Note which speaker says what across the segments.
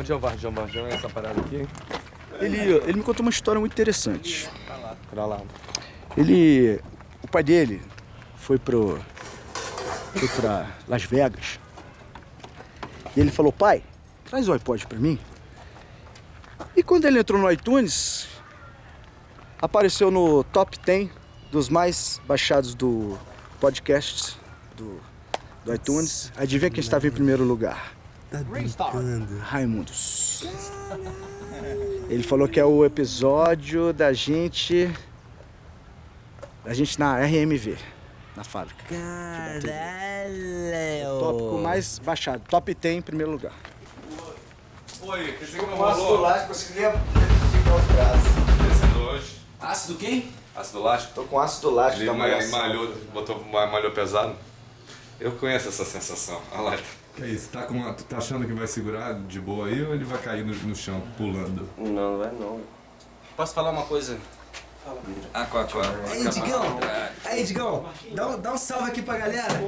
Speaker 1: Onde é o Varjão? Varjão é essa parada aqui?
Speaker 2: Ele, ele me contou uma história muito interessante.
Speaker 1: Pra lá.
Speaker 2: Ele. O pai dele foi pro. Foi pra Las Vegas. E ele falou, pai, traz o iPod pra mim. E quando ele entrou no iTunes, apareceu no top 10 dos mais baixados do podcast do, do iTunes. Adivinha quem estava em primeiro lugar?
Speaker 3: Tá brincando.
Speaker 2: Raimundos. Ele falou que é o episódio da gente. Da gente na RMV, na fábrica.
Speaker 3: Caralho!
Speaker 2: Tópico mais baixado. Top 10 em primeiro lugar.
Speaker 1: Oi, dizer que não
Speaker 2: Com ácido lático, conseguia esticar os braços.
Speaker 1: Descendo hoje.
Speaker 3: Ácido quem?
Speaker 1: Ácido lático.
Speaker 2: Tô com ácido lático
Speaker 1: Ele
Speaker 2: da
Speaker 1: ma-
Speaker 2: malhação.
Speaker 1: malhou, botou ma- malhou pesado. Eu conheço essa sensação. Olha lá.
Speaker 4: Que é isso? Tá, com uma- tu tá achando que vai segurar de boa aí ou ele vai cair no, no chão pulando?
Speaker 1: Não, não vai não.
Speaker 5: Posso falar uma coisa?
Speaker 1: Ah, qual, qual?
Speaker 3: Aí, Digão! Aí, Digão! Dá um, dá um salve aqui pra galera!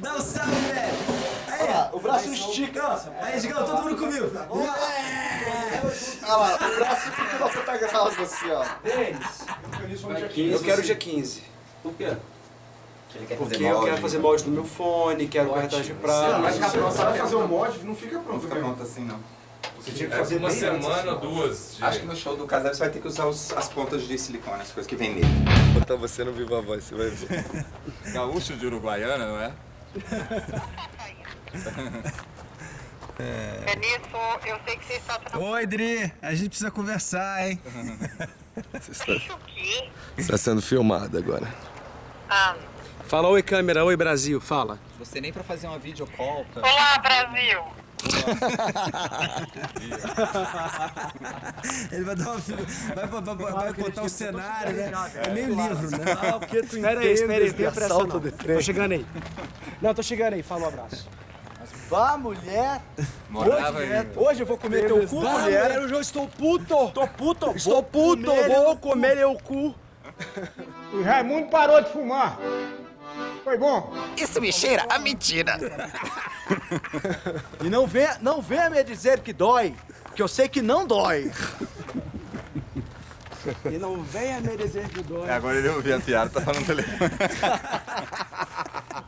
Speaker 3: Dá um salve, velho! Aí,
Speaker 2: Ah, o braço estica.
Speaker 3: Aí, Digão, todo mundo comigo!
Speaker 2: Ah lá, o braço fica na puta grasa assim, ó.
Speaker 5: Eu quero dia 15.
Speaker 1: Por quê?
Speaker 5: Porque eu quero fazer molde no meu fone, quero corretagem de prato.
Speaker 6: Mas se não sabe fazer o mod, não fica pronto.
Speaker 7: Fica pronto assim, não.
Speaker 6: Você tinha que
Speaker 1: É
Speaker 6: fazer
Speaker 1: uma semana,
Speaker 6: assim,
Speaker 1: duas. de-
Speaker 7: Acho que no show do Casal você vai ter que usar os- as pontas de silicone, as coisas que vem nele.
Speaker 1: Botar você no Viva Voz, você vai ver.
Speaker 4: Gaúcho de Uruguaiana, não é?
Speaker 8: Benito, eu sei que você está tendo
Speaker 3: Oi, Dri! A gente precisa conversar, hein?
Speaker 1: Você está,
Speaker 8: o quê?
Speaker 1: você está sendo filmado agora.
Speaker 8: Ah,
Speaker 5: Fala oi câmera, oi Brasil, fala.
Speaker 7: Você nem pra fazer uma videocall, cara.
Speaker 8: olá, Brasil!
Speaker 3: Ele vai dar uma vai, vai, vai, vai botar um cenário, né? É meio livro, né?
Speaker 5: Ah, porque tu Espera aí, espera aí, tenha pressa não. Tô chegando aí. Não, tô chegando aí, fala um abraço.
Speaker 2: Vá, mulher.
Speaker 7: Morava
Speaker 2: Hoje, hoje eu vou comer teu cu,
Speaker 5: Vai,
Speaker 2: mulher.
Speaker 5: mulher, hoje eu estou puto!
Speaker 2: Tô puto.
Speaker 5: Estou puto, vou comer eu cu.
Speaker 6: O Raimundo parou de fumar. Foi bom.
Speaker 9: Isso me cheira a mentira.
Speaker 2: E não venha, não venha me dizer que dói, que eu sei que não dói.
Speaker 5: E não venha me dizer que dói.
Speaker 7: Agora ele ouviu a piada, tá falando no telefone.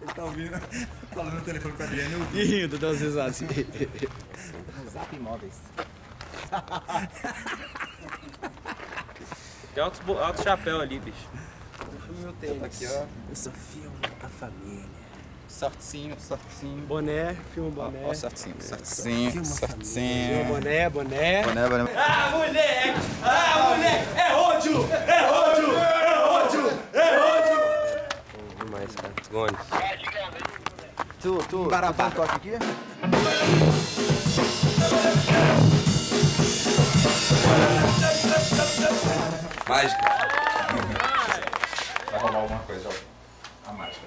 Speaker 3: Ele tá ouvindo, falando no telefone com a Adriana.
Speaker 5: E rindo, dando as risadas.
Speaker 7: Zap Imóveis.
Speaker 10: Tem alto, alto chapéu ali, bicho.
Speaker 7: Aqui, ó.
Speaker 3: Eu só filmo a família.
Speaker 7: Sortecinho, sortecinho.
Speaker 5: Boné, filma
Speaker 7: Ó,
Speaker 5: boné.
Speaker 7: ó, sortecinho, sortecinho,
Speaker 3: Filma a
Speaker 5: Filma boné, boné.
Speaker 7: Boné, boné.
Speaker 5: Ah, moleque! Ah, moleque! É ódio! É ódio! É ódio! É ódio!
Speaker 1: Demais, cara. Gone.
Speaker 2: Tu, tu, um toque aqui?
Speaker 1: Mágica.
Speaker 7: Rolar alguma coisa, ó. A mágica.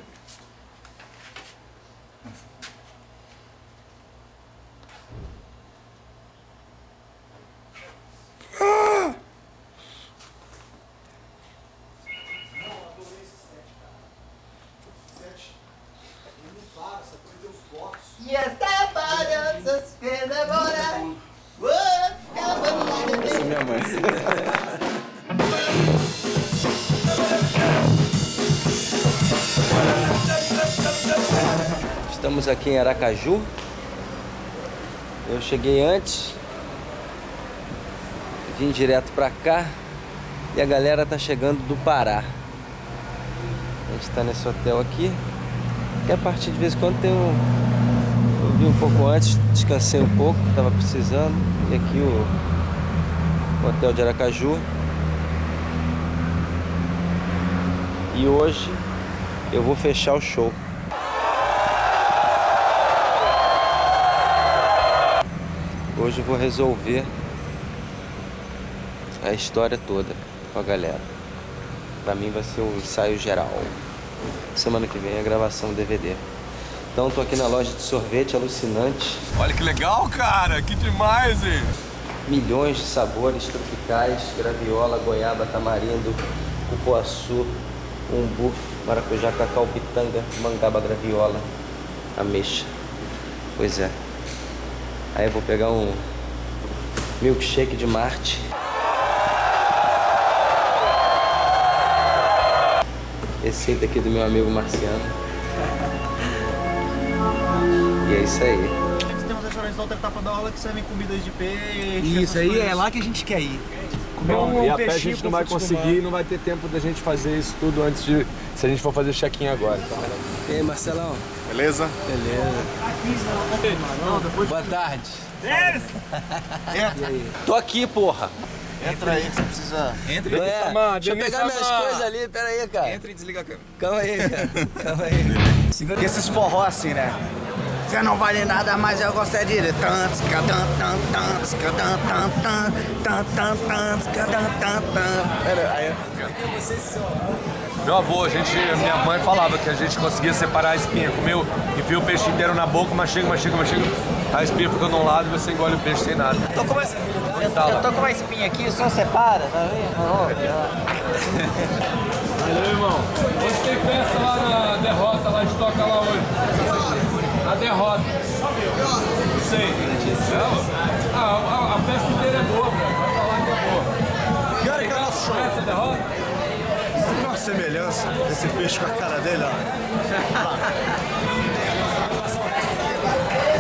Speaker 7: Essa é minha mãe.
Speaker 11: Estamos aqui em Aracaju. Eu cheguei antes, vim direto pra cá e a galera tá chegando do Pará. A gente tá nesse hotel aqui. Que a partir de vez em quando tem um. Eu vim um pouco antes, descansei um pouco, tava precisando. E aqui o, o hotel de Aracaju. E hoje eu vou fechar o show. Hoje eu vou resolver a história toda com a galera. Pra mim vai ser um ensaio geral. Semana que vem é a gravação do DVD. Então tô aqui na loja de sorvete alucinante.
Speaker 4: Olha que legal, cara! Que demais, hein?
Speaker 11: Milhões de sabores tropicais, graviola, goiaba, tamarindo, cupuaçu, umbu, maracujá, cacau, pitanga, mangaba, graviola, ameixa. Pois é. Aí eu vou pegar um milkshake de Marte. Receita aqui do meu amigo Marciano. E é isso aí.
Speaker 12: Tem uns restaurantes da outra etapa da aula que servem comidas de peixe.
Speaker 3: Isso aí é lá que a gente quer ir. Comer
Speaker 13: Bom,
Speaker 3: um
Speaker 13: e a pé a gente não vai conseguir, não vai ter tempo da gente fazer isso tudo antes de. Se a gente for fazer o check-in agora. Então.
Speaker 11: E aí, Marcelão?
Speaker 13: Beleza?
Speaker 11: Beleza. Boa tarde. Tô aqui, porra.
Speaker 12: Entra aí que você precisa.
Speaker 11: Entra Ué,
Speaker 12: Samar,
Speaker 11: Deixa eu pegar minhas coisas ali, pera aí, cara.
Speaker 7: Entra e desliga a câmera.
Speaker 11: Calma aí, cara. Calma aí.
Speaker 2: Porque esses forró assim, né? Você não vale nada, mas eu gosto de tantos, tan, tantos, tan, tan, tan, tan, tantos, tan, tan.
Speaker 13: Meu avô, a gente, minha mãe falava que a gente conseguia separar a espinha. Comeu, enfia o peixe inteiro na boca, mastiga, mastiga, mastiga. A espinha fica de um lado e você engole o peixe sem nada.
Speaker 12: Tô com uma, eu, eu tô com uma espinha aqui, só separa, tá vendo?
Speaker 13: Valeu, irmão. Hoje tem festa lá na derrota, lá de toca lá hoje. Na derrota. Não sei. Não? Ah, a, a festa inteira é boa, velho. Vai falar que é boa.
Speaker 12: Que hora que é nosso show?
Speaker 13: Essa derrota?
Speaker 12: Tem uma semelhança desse peixe com a cara dele, ó.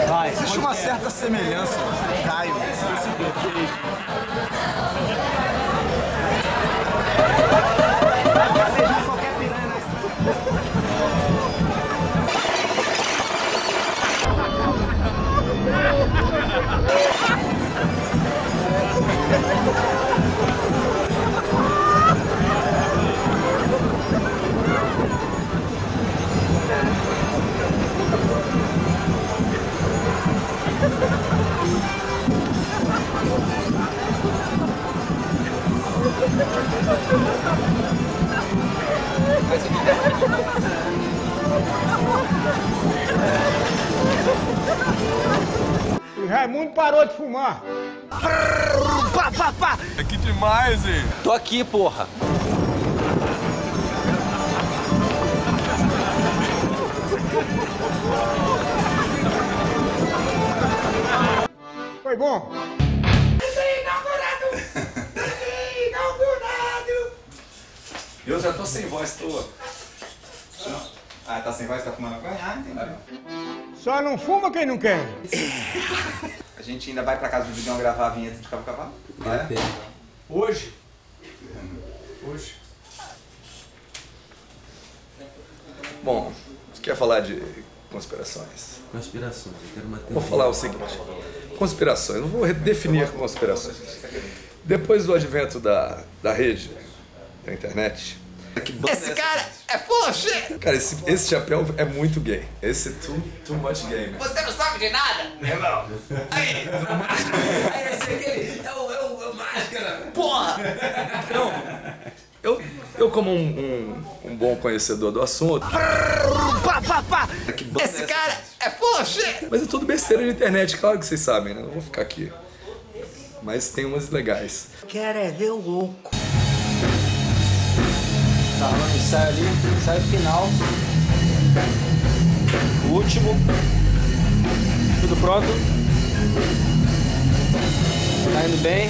Speaker 12: Vai. Existe uma certa semelhança, Caio.
Speaker 6: E parou de fumar.
Speaker 2: Pá, pá, pá.
Speaker 13: É que demais, hein?
Speaker 11: Tô aqui, porra.
Speaker 6: Foi bom?
Speaker 1: Eu já tô sem voz, tô. Ah, tá sem voz, tá fumando maconha? Ah, entendi.
Speaker 6: Só não fuma quem não quer.
Speaker 7: A gente ainda vai pra casa do Digão gravar a vinheta de Cabo Cavalo? É.
Speaker 13: Hoje? Hoje.
Speaker 1: Bom, você quer falar de conspirações?
Speaker 11: Conspirações, eu quero manter
Speaker 1: Vou falar o seguinte: conspirações, eu vou definir conspirações. Depois do advento da, da rede, da internet.
Speaker 9: Esse cara é full of shit.
Speaker 1: Cara, esse, esse chapéu é muito gay. Esse é too, too much gay, man.
Speaker 9: Você não sabe de nada, irmão. Aí, aí esse aqui é o, é o, é o máscara. Porra!
Speaker 1: Eu, eu como um, um, um bom conhecedor do assunto.
Speaker 2: Pá, pá, pá.
Speaker 9: Esse cara é full of shit.
Speaker 1: Mas é tudo besteira de internet, claro que vocês sabem, né? Não vou ficar aqui. Mas tem umas legais.
Speaker 2: Quero é ver o louco.
Speaker 11: Tá rolando ensaio ali, ensaio final. O último. Tudo pronto? Tá indo bem.